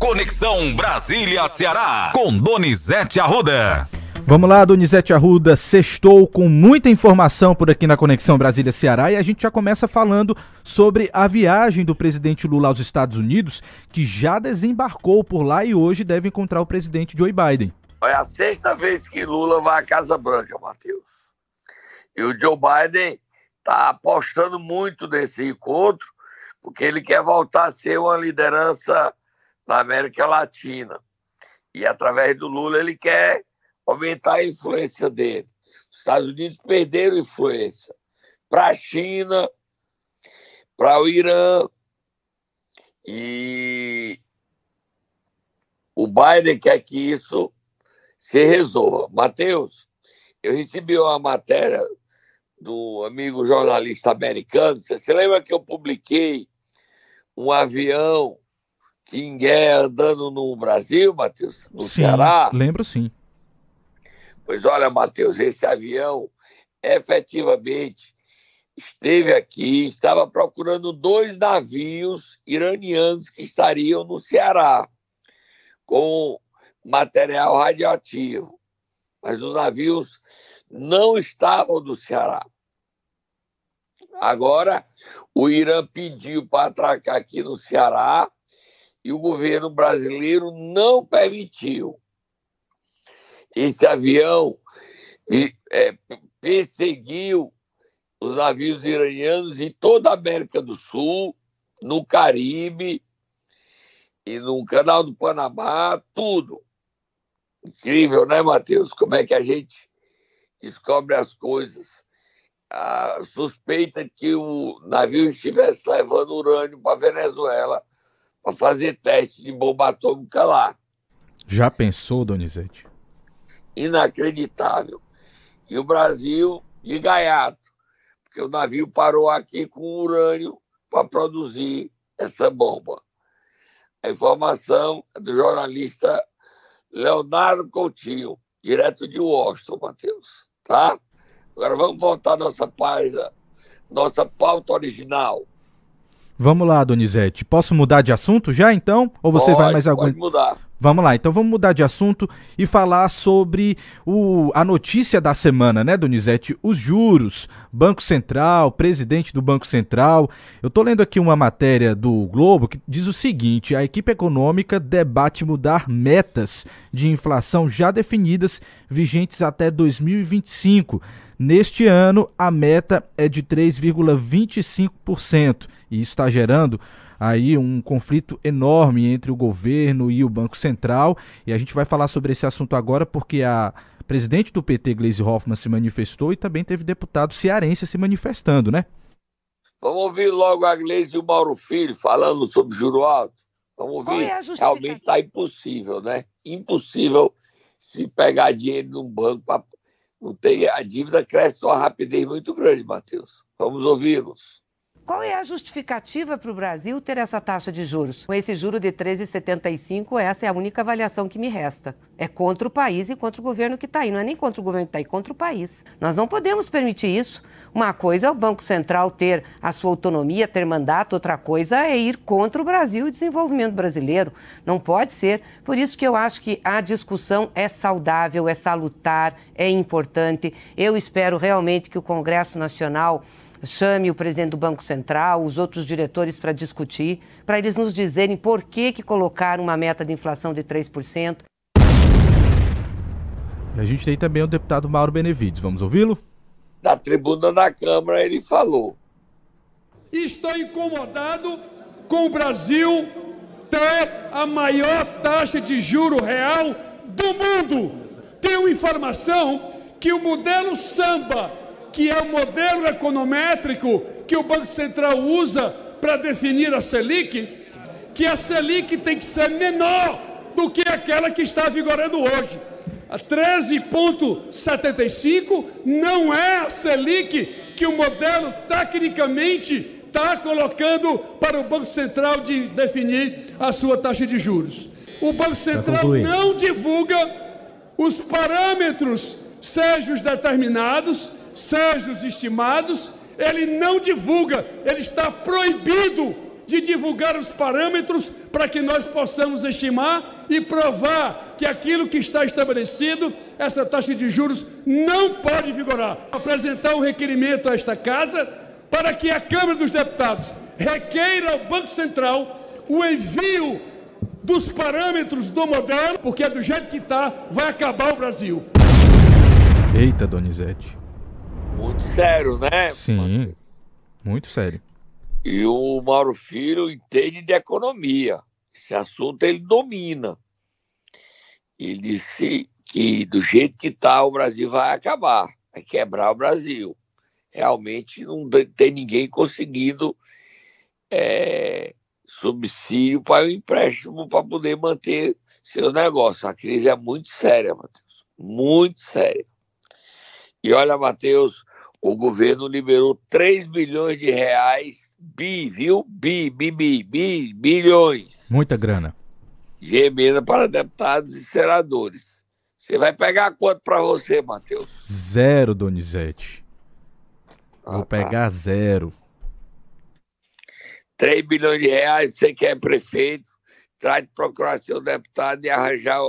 Conexão Brasília-Ceará, com Donizete Arruda. Vamos lá, Donizete Arruda, sextou com muita informação por aqui na Conexão Brasília-Ceará e a gente já começa falando sobre a viagem do presidente Lula aos Estados Unidos, que já desembarcou por lá e hoje deve encontrar o presidente Joe Biden. É a sexta vez que Lula vai à Casa Branca, Matheus. E o Joe Biden está apostando muito nesse encontro, porque ele quer voltar a ser uma liderança na América Latina. E através do Lula ele quer aumentar a influência dele. Os Estados Unidos perderam influência para a China, para o Irã. E o Biden quer que isso se resolva. Mateus, eu recebi uma matéria do amigo jornalista americano. Você se lembra que eu publiquei um avião guerra andando no Brasil, Matheus? No sim, Ceará? Lembro sim. Pois olha, Matheus, esse avião efetivamente esteve aqui, estava procurando dois navios iranianos que estariam no Ceará com material radioativo. Mas os navios não estavam do Ceará. Agora, o Irã pediu para atracar aqui no Ceará e o governo brasileiro não permitiu. Esse avião é, perseguiu os navios iranianos em toda a América do Sul, no Caribe e no Canal do Panamá, tudo. Incrível, né, Matheus? Como é que a gente descobre as coisas. A suspeita que o navio estivesse levando urânio para a Venezuela para fazer teste de bomba atômica lá. Já pensou, Donizete? Inacreditável. E o Brasil de gaiato, porque o navio parou aqui com urânio para produzir essa bomba. A informação é do jornalista Leonardo Coutinho, direto de Washington, Matheus tá? Agora vamos voltar à nossa página, nossa pauta original. Vamos lá, Donizete. Posso mudar de assunto já então? Ou você pode, vai mais algum? Pode mudar. Vamos lá, então vamos mudar de assunto e falar sobre o, a notícia da semana, né, Donizete? Os juros, Banco Central, presidente do Banco Central. Eu tô lendo aqui uma matéria do Globo que diz o seguinte: a equipe econômica debate mudar metas de inflação já definidas, vigentes até 2025. Neste ano, a meta é de 3,25%, e isso está gerando aí um conflito enorme entre o governo e o Banco Central. E a gente vai falar sobre esse assunto agora porque a presidente do PT, Gleisi Hoffmann, se manifestou e também teve deputado cearense se manifestando, né? Vamos ouvir logo a Gleisi e o Mauro Filho falando sobre juro alto. Vamos ouvir. É Realmente está impossível, né? Impossível se pegar dinheiro num banco para não ter a dívida cresce com uma rapidez muito grande, Matheus. Vamos ouvi-los. Qual é a justificativa para o Brasil ter essa taxa de juros? Com esse juro de 13,75, essa é a única avaliação que me resta. É contra o país e contra o governo que está aí. Não é nem contra o governo que está aí, contra o país. Nós não podemos permitir isso. Uma coisa é o Banco Central ter a sua autonomia, ter mandato, outra coisa é ir contra o Brasil e o desenvolvimento brasileiro. Não pode ser. Por isso que eu acho que a discussão é saudável, é salutar, é importante. Eu espero realmente que o Congresso Nacional chame o presidente do Banco Central, os outros diretores para discutir, para eles nos dizerem por que, que colocaram uma meta de inflação de 3%. E a gente tem também o deputado Mauro Benevides. Vamos ouvi-lo? Da tribuna da Câmara ele falou. Estou incomodado com o Brasil ter a maior taxa de juro real do mundo. Tenho informação que o modelo samba que é o modelo econométrico que o Banco Central usa para definir a Selic, que a Selic tem que ser menor do que aquela que está vigorando hoje. A 13,75 não é a Selic que o modelo tecnicamente está colocando para o Banco Central de definir a sua taxa de juros. O Banco Central não divulga os parâmetros, sejam os determinados, sejam os estimados, ele não divulga, ele está proibido de divulgar os parâmetros para que nós possamos estimar e provar que aquilo que está estabelecido, essa taxa de juros não pode vigorar. Apresentar um requerimento a esta casa para que a Câmara dos Deputados requeira ao Banco Central o envio dos parâmetros do modelo, porque é do jeito que está, vai acabar o Brasil. Eita, Donizete. Muito sério, né? Sim, muito sério. E o Mauro Filho entende de economia. Esse assunto ele domina. Ele disse que do jeito que está o Brasil vai acabar, vai quebrar o Brasil. Realmente não tem ninguém conseguindo é, subsídio para o empréstimo para poder manter seu negócio. A crise é muito séria, Matheus. Muito séria. E olha, Matheus, o governo liberou 3 bilhões de reais, bi, viu? Bi, bi, bi, bi, bilhões. Muita grana. De emenda para deputados e senadores. Você vai pegar quanto para você, Matheus? Zero, Donizete. Ah, Vou tá. pegar zero. 3 bilhões de reais, você quer prefeito, traz de procurar seu deputado e arranjar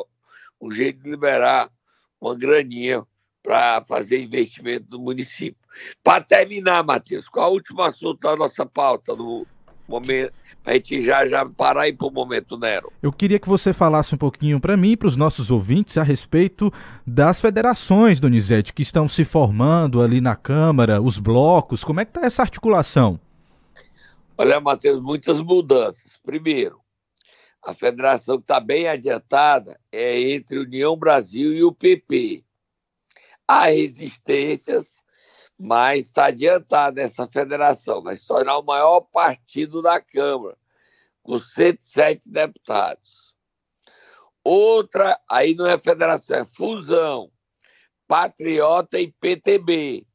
um jeito de liberar uma graninha para fazer investimento no município. Para terminar, Matheus, qual é o último assunto da nossa pauta no momento? Para a gente já, já parar ir para o momento, Nero. Eu queria que você falasse um pouquinho para mim e para os nossos ouvintes a respeito das federações, Donizete, que estão se formando ali na Câmara, os blocos. Como é que está essa articulação? Olha, Matheus, muitas mudanças. Primeiro, a federação que está bem adiantada é entre União Brasil e o PP. Há resistências, mas está adiantada essa federação. Vai se tornar o maior partido da Câmara, com 107 deputados. Outra, aí não é federação, é fusão. Patriota e PTB.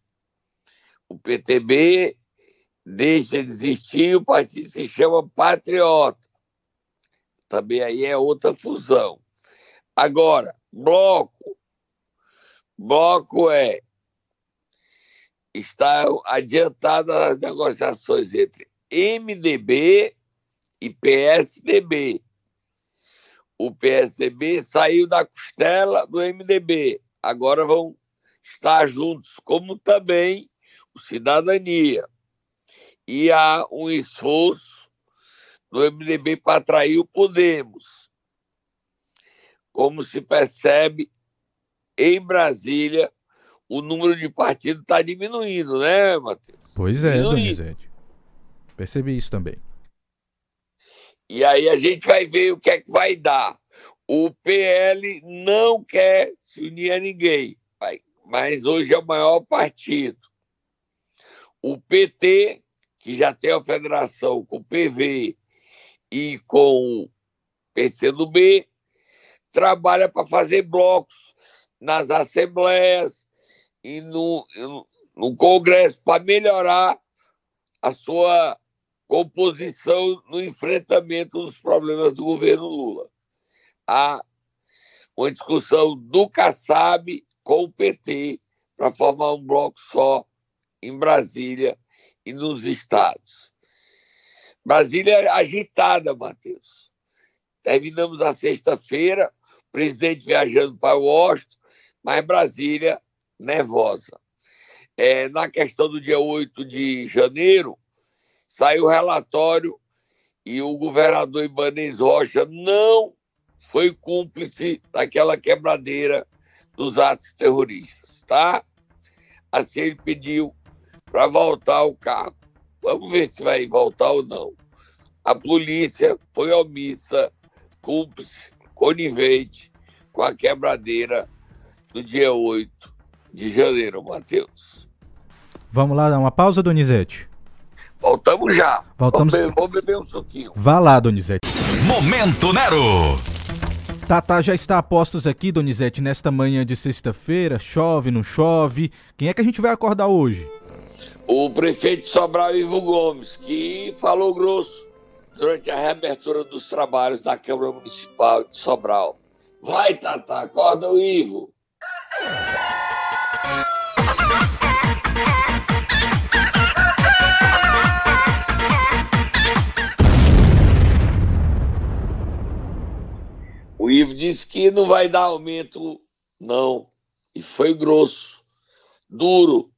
O PTB deixa de existir, o partido se chama Patriota. Também aí é outra fusão. Agora, bloco. Bloco é está adiantada as negociações entre MDB e PSDB. O PSDB saiu da costela do MDB. Agora vão estar juntos, como também o Cidadania e há um esforço do MDB para atrair o Podemos. Como se percebe, em Brasília, o número de partidos está diminuindo, né, Matheus? Pois é. Donizete. Percebi isso também. E aí a gente vai ver o que é que vai dar. O PL não quer se unir a ninguém, mas hoje é o maior partido. O PT, que já tem a federação com o PV e com o PCdoB, trabalha para fazer blocos nas assembleias e no, no- Congresso para melhorar a sua composição no enfrentamento dos problemas do governo Lula. Há uma discussão do Kassab com o PT para formar um bloco só em Brasília e nos estados. Brasília é agitada, Matheus. Terminamos a sexta-feira, presidente viajando para Washington, mas Brasília nervosa. É, na questão do dia 8 de janeiro, saiu o relatório e o governador Ibanez Rocha não foi cúmplice daquela quebradeira dos atos terroristas, tá? Assim ele pediu para voltar ao cargo. Vamos ver se vai voltar ou não. A polícia foi omissa, cúmplice, conivente com a quebradeira do dia 8 de janeiro, Matheus. Vamos lá dar uma pausa, Donizete? Voltamos já. Voltamos- Vou, be- vou beber um suquinho. Vá lá, Donizete. Momento Nero. Tata já está a postos aqui, Donizete, nesta manhã de sexta-feira. Chove, não chove. Quem é que a gente vai acordar hoje? O prefeito de Sobral, Ivo Gomes, que falou grosso durante a reabertura dos trabalhos da Câmara Municipal de Sobral. Vai, Tata, acorda o Ivo. O Ivo disse que não vai dar aumento, não. E foi grosso, duro.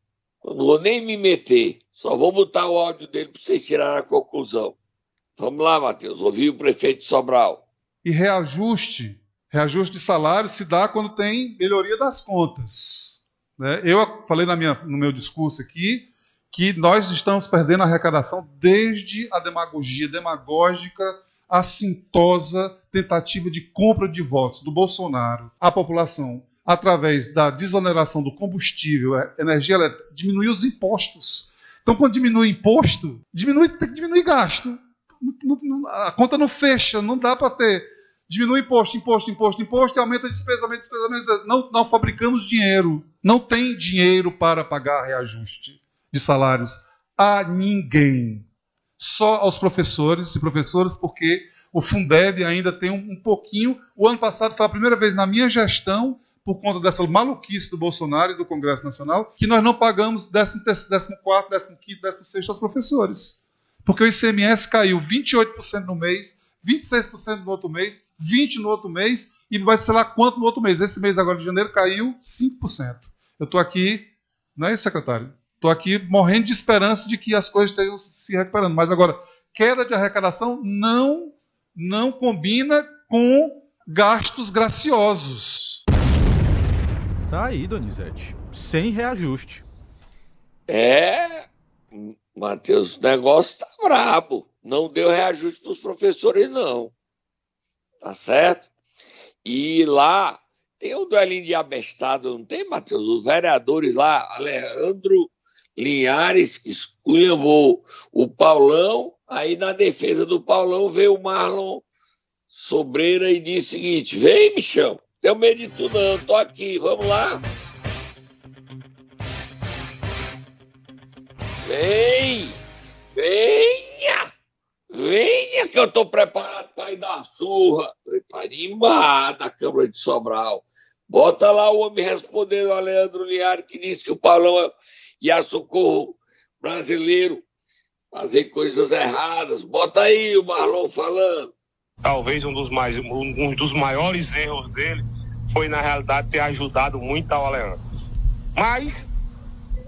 Eu não vou nem me meter. Só vou botar o áudio dele para vocês tirarem a conclusão. Vamos lá, Matheus. Ouvi o prefeito Sobral. E reajuste. Reajuste de salário se dá quando tem melhoria das contas. Né? Eu falei minha, no meu discurso aqui que nós estamos perdendo a arrecadação desde a demagogia demagógica, assintosa tentativa de compra de votos do Bolsonaro à população através da desoneração do combustível, é, energia elétrica, diminuir os impostos. Então, quando diminui imposto, diminui, tem que diminuir gasto. A conta não fecha, não dá para ter. Diminui imposto, imposto, imposto, imposto, e aumenta despesa, aumenta despesa, aumenta despesa. Não, não fabricamos dinheiro. Não tem dinheiro para pagar reajuste de salários a ninguém. Só aos professores e professoras, porque o Fundeb ainda tem um, um pouquinho. O ano passado foi a primeira vez na minha gestão, por conta dessa maluquice do Bolsonaro e do Congresso Nacional, que nós não pagamos 14, 15, 16 aos professores. Porque o ICMS caiu 28% no mês, 26% no outro mês, 20% no outro mês, e vai ser lá quanto no outro mês. Esse mês agora de janeiro caiu 5%. Eu estou aqui, não é isso, secretário? Estou aqui morrendo de esperança de que as coisas estejam se recuperando. Mas agora, queda de arrecadação não, não combina com gastos graciosos. Tá aí, Donizete. Sem reajuste. É, Matheus, o negócio tá brabo. Não deu reajuste para os professores, não. Tá certo? E lá tem o duelinho de abestado, não tem, Matheus? Os vereadores lá, Alejandro Linhares esculhambou o Paulão, aí na defesa do Paulão veio o Marlon Sobreira e disse o seguinte: vem, bichão, tenho medo de tu não, tô aqui, vamos lá. Vem, venha, venha que eu tô preparado ir dar surra. Tá animado a Câmara de Sobral. Bota lá o homem respondendo a Leandro Linhares que disse que o Paulão é e a Socorro brasileiro fazer coisas erradas. Bota aí o Marlon falando. Talvez um dos, mais, um dos maiores erros dele foi, na realidade, ter ajudado muito ao Leandro. Mas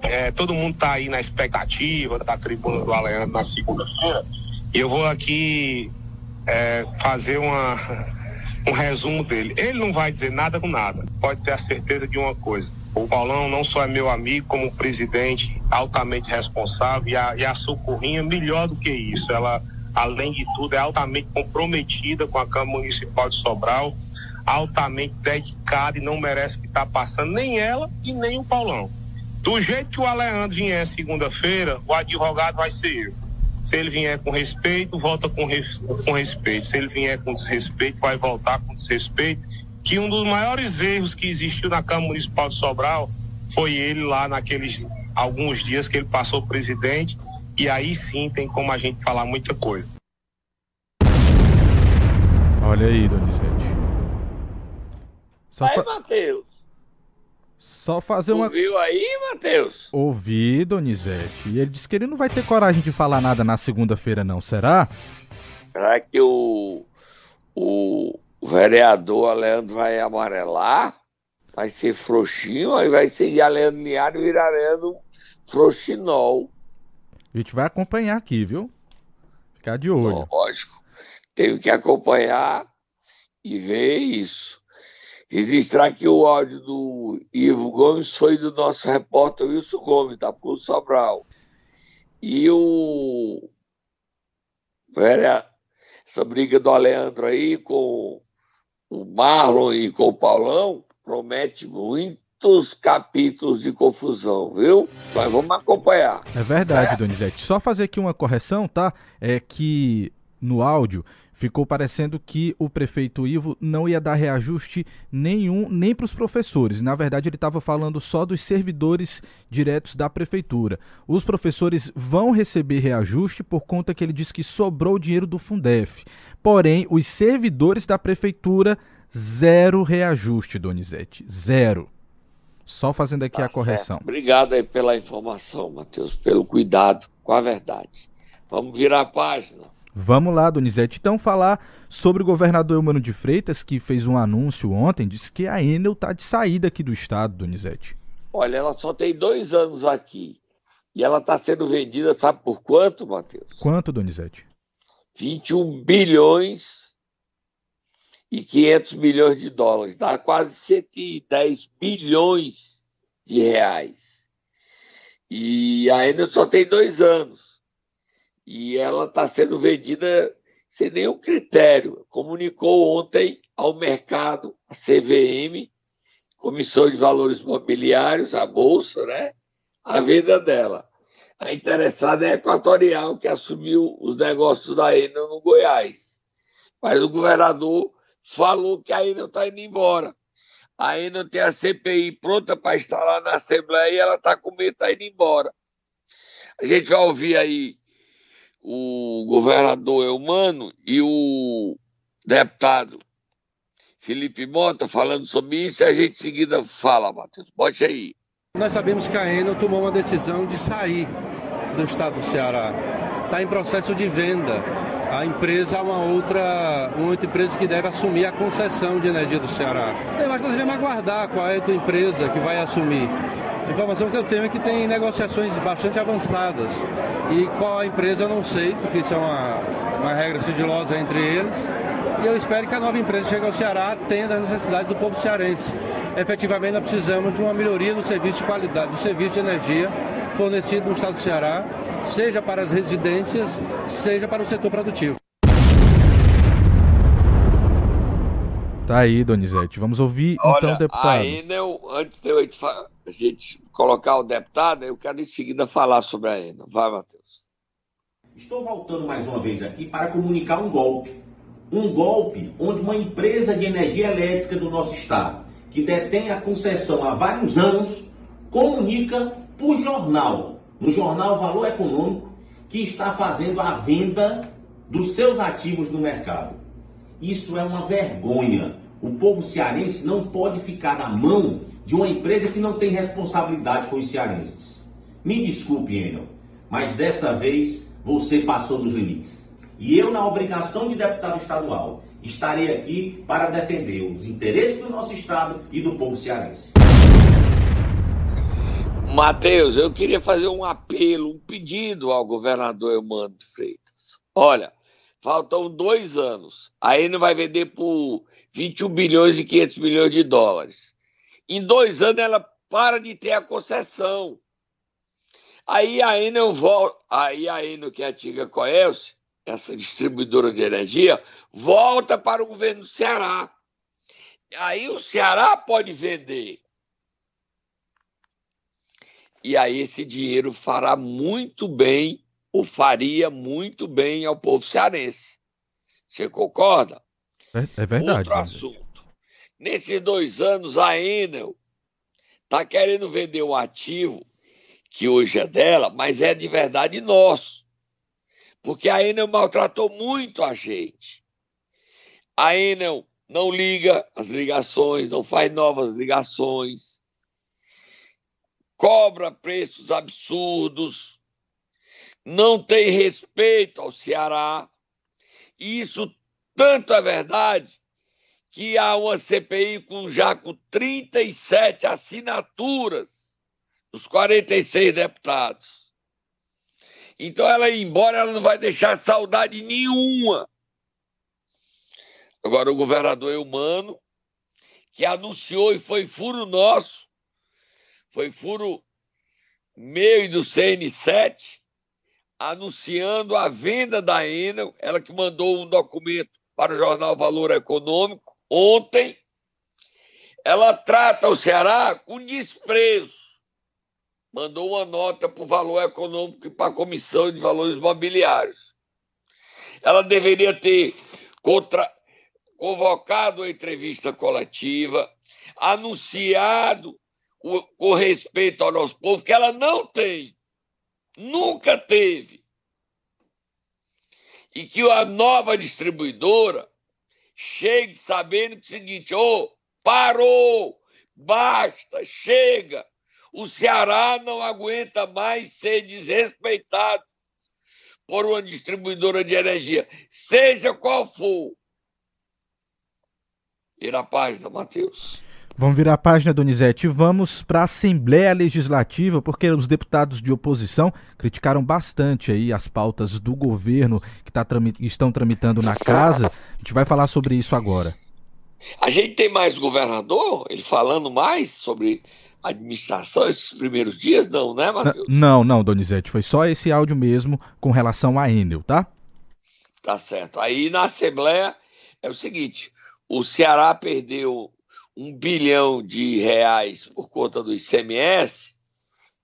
é, todo mundo está aí na expectativa da tribuna do Aleandro na segunda-feira. E eu vou aqui é, fazer uma, um resumo dele. Ele não vai dizer nada com nada. Pode ter a certeza de uma coisa. O Paulão não só é meu amigo, como presidente altamente responsável e a, e a Socorrinha melhor do que isso. Ela, além de tudo, é altamente comprometida com a Câmara Municipal de Sobral, altamente dedicada e não merece que está passando, nem ela e nem o Paulão. Do jeito que o Aleandro vier segunda-feira, o advogado vai ser eu. Se ele vier com respeito, volta com, res, com respeito. Se ele vier com desrespeito, vai voltar com desrespeito que um dos maiores erros que existiu na Câmara Municipal de Sobral foi ele lá naqueles alguns dias que ele passou presidente, e aí sim tem como a gente falar muita coisa. Olha aí, Donizete. Só aí, fa... Matheus. Só fazer uma. Ouviu aí, Matheus? Ouvi, Donizete. E ele disse que ele não vai ter coragem de falar nada na segunda-feira, não, será? Será que o, o, vereador Leandro vai amarelar, vai ser frouxinho, aí vai ser de Leandro Linhares virar Leandro frouxinol. A gente vai acompanhar aqui, viu? Ficar de olho. Lógico. Tenho que acompanhar e ver isso. Registrar aqui o áudio do Ivo Gomes foi do nosso repórter Wilson Gomes, da Pro Sobral. E o essa briga do Aleandro aí com o Marlon e com o Paulão promete muitos capítulos de confusão, viu? Mas vamos acompanhar. É verdade, certo? Donizete. Só fazer aqui uma correção, tá? É que no áudio ficou parecendo que o prefeito Ivo não ia dar reajuste nenhum, nem para os professores. Na verdade, ele estava falando só dos servidores diretos da prefeitura. Os professores vão receber reajuste por conta que ele disse que sobrou dinheiro do Fundef. Porém, os servidores da prefeitura, zero reajuste, Donizete. Zero. Só fazendo aqui tá a correção. Certo. Obrigado aí pela informação, Matheus, pelo cuidado com a verdade. Vamos virar a página. Vamos lá, Donizete. Então, falar sobre o governador Eumano de Freitas, que fez um anúncio ontem, disse que a Enel está de saída aqui do estado, Donizete. Olha, ela só tem dois anos aqui. E ela está sendo vendida, sabe por quanto, Matheus? Quanto, Donizete? 21 bilhões e 500 milhões de dólares. Dá quase 110 bilhões de reais. E a Enel só tem dois anos e ela está sendo vendida sem nenhum critério. Comunicou ontem ao mercado, a CVM, Comissão de Valores Mobiliários, a Bolsa, né? a venda dela. A interessada é a Equatorial, que assumiu os negócios da Enel no Goiás. Mas o governador falou que a Enel está indo embora. A Enel tem a CPI pronta para lá na Assembleia e ela está com medo de tá indo embora. A gente vai ouvir aí o governador Eumano e o deputado Felipe Mota falando sobre isso e a gente em seguida fala, Matheus. Bote aí. Nós sabemos que a Enel tomou uma decisão de sair do estado do Ceará. Está em processo de venda. A empresa é uma outra, uma outra empresa que deve assumir a concessão de energia do Ceará. Eu acho que nós devemos aguardar qual é a outra empresa que vai assumir. Informação que eu tenho é que tem negociações bastante avançadas. E qual a empresa eu não sei, porque isso é uma, uma regra sigilosa entre eles. E eu espero que a nova empresa chegue ao Ceará atenda a necessidade do povo cearense. Efetivamente, nós precisamos de uma melhoria do serviço de qualidade, do serviço de energia fornecido no estado do Ceará, seja para as residências, seja para o setor produtivo. Tá aí, Donizete. Vamos ouvir então, Olha, então o deputado. Aí, Enel, antes de eu a gente colocar o deputado, eu quero em seguida falar sobre a Enel. Vai, Matheus. Estou voltando mais uma vez aqui para comunicar um golpe. Um golpe onde uma empresa de energia elétrica do nosso estado, que detém a concessão há vários anos, comunica por jornal, no jornal Valor Econômico, que está fazendo a venda dos seus ativos no mercado. Isso é uma vergonha. O povo cearense não pode ficar na mão de uma empresa que não tem responsabilidade com os cearenses. Me desculpe, Enel, mas dessa vez você passou dos limites. E eu, na obrigação de deputado estadual, estarei aqui para defender os interesses do nosso estado e do povo cearense. Matheus, eu queria fazer um apelo, um pedido ao governador Eumano Freitas. Olha, faltam dois anos. A Enel vai vender por 21 bilhões e 500 milhões de dólares. Em dois anos ela para de ter a concessão. Aí a Enel volta, aí a Enel, que é a antiga Coelce, essa distribuidora de energia, volta para o governo do Ceará. Aí o Ceará pode vender. E aí esse dinheiro fará muito bem, ou faria muito bem ao povo cearense. Você concorda? É, é verdade. Outro assunto. Nesses dois anos, a Enel está querendo vender um ativo que hoje é dela, mas é de verdade nosso. Porque a Enel maltratou muito a gente. A Enel não liga as ligações, não faz novas ligações, cobra preços absurdos, não tem respeito ao Ceará. E isso tanto é verdade que há uma CPI com já com 37 assinaturas dos 46 deputados. Então ela ir embora, ela não vai deixar saudade nenhuma. Agora o governador Eumano, que anunciou e foi furo nosso, foi furo meu e do CN7, anunciando a venda da Enel, ela que mandou um documento para o jornal Valor Econômico, Ontem, ela trata o Ceará com desprezo. Mandou uma nota para o valor econômico e para a Comissão de Valores Mobiliários. Ela deveria ter contra... convocado a entrevista coletiva, anunciado o... com respeito ao nosso povo, que ela não tem, nunca teve. E que a nova distribuidora chegue sabendo que é o seguinte: ô, oh, parou, basta, chega. O Ceará não aguenta mais ser desrespeitado por uma distribuidora de energia, seja qual for. Vira a página, Matheus. Vamos virar a página, Donizete. Vamos para a Assembleia Legislativa, porque os deputados de oposição criticaram bastante aí as pautas do governo que tá, estão tramitando na casa. A gente vai falar sobre isso agora. A gente tem mais governador, ele falando mais sobre administração esses primeiros dias, não, né, Matheus? Não, não, Donizete, foi só esse áudio mesmo com relação a Enel, tá? Tá certo. Aí na Assembleia é o seguinte: o Ceará perdeu um bilhão de reais por conta do ICMS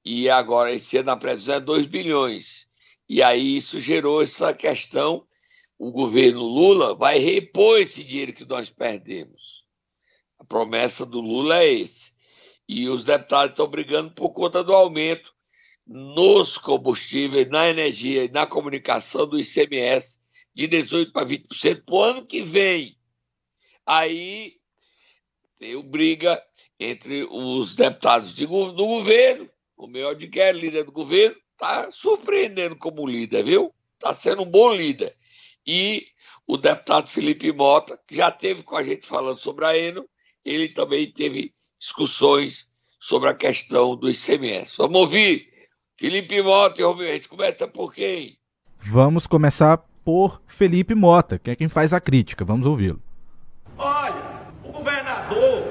e agora esse ano a previsão é 2 bilhões. E aí isso gerou essa questão o governo Lula vai repor esse dinheiro que nós perdemos. A promessa do Lula é esse. E os deputados estão brigando por conta do aumento nos combustíveis, na energia e na comunicação do ICMS de 18% para 20% para o ano que vem. Aí tem briga entre os deputados de, do governo, o meu de Guerra, líder do governo, está surpreendendo como líder, viu? Está sendo um bom líder e o deputado Felipe Mota, que já teve com a gente falando sobre a Eno, ele também teve discussões sobre a questão do ICMS. Vamos ouvir Felipe Mota e Romeu, a gente começa por quem? Vamos começar por Felipe Mota, que é quem faz a crítica. Vamos ouvi-lo. Olha, o governador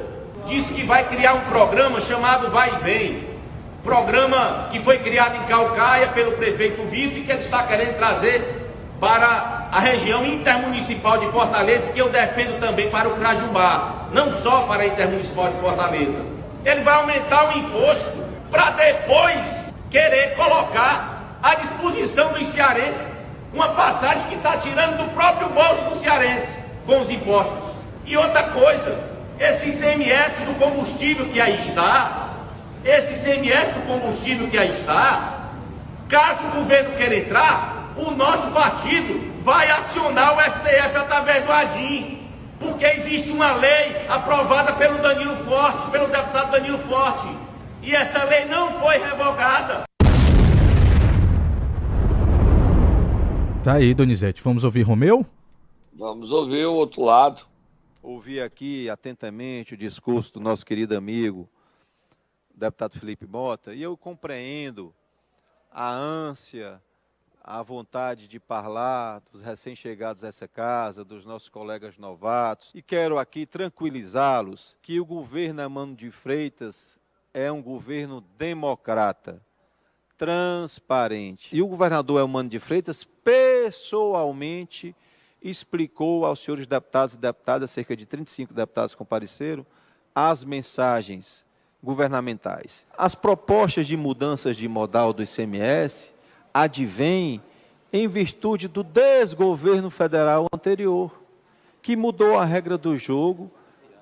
disse que vai criar um programa chamado Vai e Vem. Programa que foi criado em Calcaia pelo prefeito Vitor e que ele está querendo trazer para a região intermunicipal de Fortaleza, que eu defendo também para o Crajubá, não só para a intermunicipal de Fortaleza. Ele vai aumentar o imposto para depois querer colocar à disposição dos cearenses uma passagem que está tirando do próprio bolso do cearense com os impostos. E outra coisa, esse ICMS do combustível que aí está, esse ICMS do combustível que aí está, caso o governo queira entrar, o nosso partido vai acionar o STF através do ADIM, porque existe uma lei aprovada pelo Danilo Forte, pelo deputado Danilo Forte, e essa lei não foi revogada. Tá aí, Donizete. Vamos ouvir Romeu? Vamos ouvir o outro lado. Ouvi aqui atentamente o discurso do nosso querido amigo, deputado Felipe Mota, e eu compreendo a ânsia, a vontade de falar dos recém-chegados a essa casa, dos nossos colegas novatos. E quero aqui tranquilizá-los que o governo Emmanuel de Freitas é um governo democrata, transparente. E o governador Elmano de Freitas pessoalmente explicou aos senhores deputados e deputadas, cerca de 35 deputados compareceram, as mensagens governamentais. As propostas de mudanças de modal do ICMS advém em virtude do desgoverno federal anterior, que mudou a regra do jogo,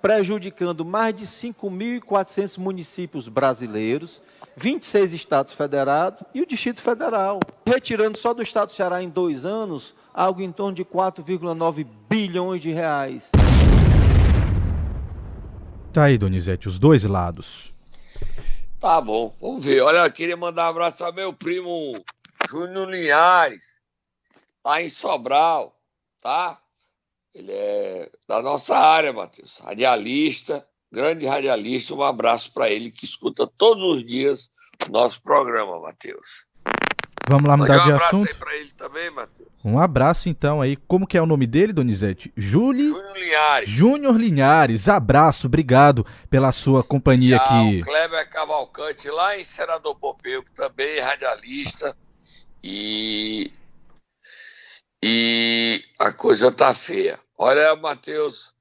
prejudicando mais de 5.400 municípios brasileiros, 26 estados federados e o Distrito Federal, retirando só do estado do Ceará em dois anos algo em torno de 4,9 bilhões de reais. Tá aí, Donizete, os dois lados. Tá bom, vamos ver. Olha, eu queria mandar um abraço ao meu primo Júnior Linhares, lá em Sobral, tá? Ele é da nossa área, Matheus, radialista, grande radialista. Um abraço para ele que escuta todos os dias o nosso programa, Matheus. Vamos lá mudar um de assunto. Aí pra ele também, Matheus. Um abraço então aí. Como que é o nome dele, Donizete? Júlio Júnior Linhares. Júnior Linhares. Abraço, obrigado pela sua companhia aqui. O Kleber Cavalcante lá em Senador Pompeu, que também é radialista. E, e a coisa tá feia. Olha, Matheus,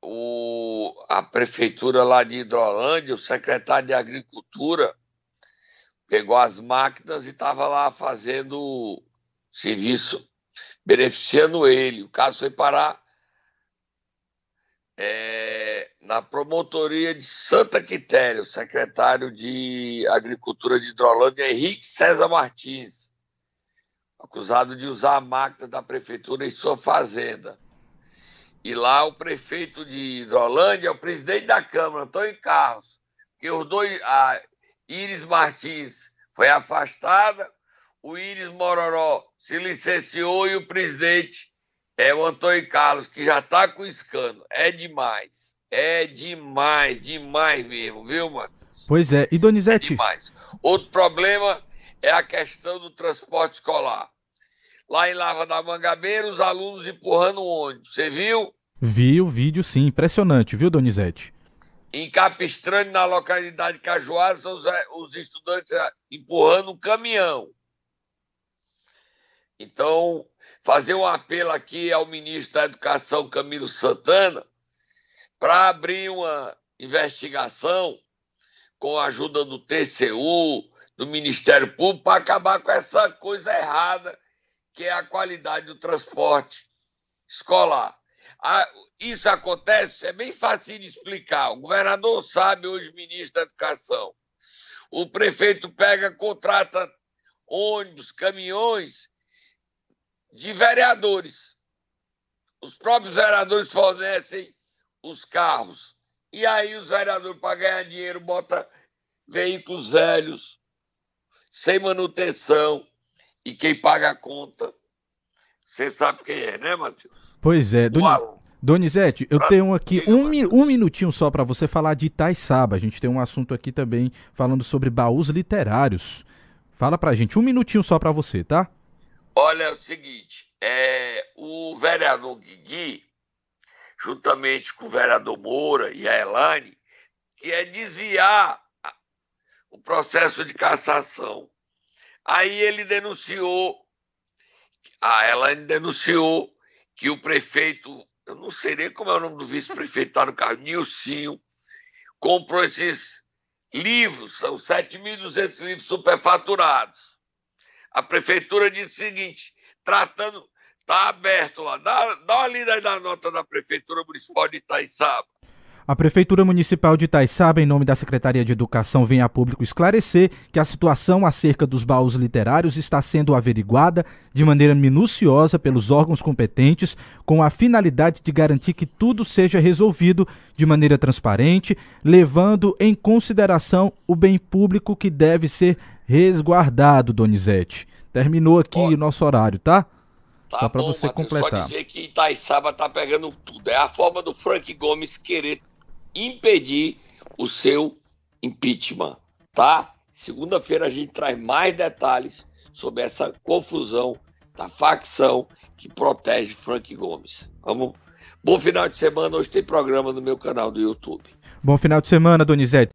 o, a prefeitura lá de Hidrolândia, o secretário de Agricultura, pegou as máquinas e estava lá fazendo serviço, beneficiando ele. O caso foi parar é, na promotoria de Santa Quitéria, o secretário de Agricultura de Hidrolândia, Henrique César Martins acusado de usar a máquina da prefeitura em sua fazenda. E lá o prefeito de Hidrolândia é o presidente da Câmara, Antônio Carlos, que os dois, a Iris Martins foi afastada, o Íris Mororó se licenciou e o presidente é o Antônio Carlos, que já está com escândalo. É demais. É demais, demais mesmo, viu, Matheus? Pois é. E Donizete? É demais. Outro problema é a questão do transporte escolar. Lá em Lava da Mangabeira, os alunos empurrando o ônibus. Você viu? Vi o vídeo, sim. Impressionante, viu, Donizete? Em Capistrano, na localidade de Cajuaze, são os, os estudantes empurrando um caminhão. Então, fazer um apelo aqui ao ministro da Educação, Camilo Santana, para abrir uma investigação com a ajuda do TCU, do Ministério Público, para acabar com essa coisa errada que é a qualidade do transporte escolar. isso acontece, é bem fácil de explicar. O governador sabe, hoje, ministro da Educação. O prefeito pega, contrata ônibus, caminhões de vereadores. Os próprios vereadores fornecem os carros. E aí os vereadores, para ganhar dinheiro, botam veículos velhos, sem manutenção. E quem paga a conta, você sabe quem é, né, Matheus? Pois é. Doni... Donizete, eu tenho aqui um, um minutinho só para você falar de Itaissaba. A gente tem um assunto aqui também falando sobre baús literários. Fala pra gente, um minutinho só para você, tá? Olha, é o seguinte, é, o vereador Guigui, juntamente com o vereador Moura e a Elane, que é desviar o processo de cassação. Aí ele denunciou, a Elane denunciou que o prefeito, eu não sei nem como é o nome do vice-prefeito, tá no carro, Nilcinho, comprou esses livros, são 7.200 livros superfaturados a prefeitura disse o seguinte: tratando, está aberto lá. Dá, dá uma lida aí na nota da Prefeitura Municipal de Itaiçaba. A Prefeitura Municipal de Itaiçaba, em nome da Secretaria de Educação, vem a público esclarecer que a situação acerca dos baús literários está sendo averiguada de maneira minuciosa pelos órgãos competentes, com a finalidade de garantir que tudo seja resolvido de maneira transparente, levando em consideração o bem público que deve ser resguardado, Donizete. Terminou aqui o nosso horário, tá? Tá Só para você Matheus, completar. Só dizer que Itaiçaba tá pegando tudo. É a forma do Frank Gomes querer impedir o seu impeachment, tá? Segunda-feira a gente traz mais detalhes sobre essa confusão da facção que protege Frank Gomes. Vamos. Bom final de semana. Hoje tem programa no meu canal do YouTube. Bom final de semana, Donizete.